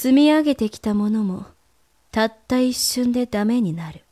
積み上げてきたものもたった一瞬でダメになる。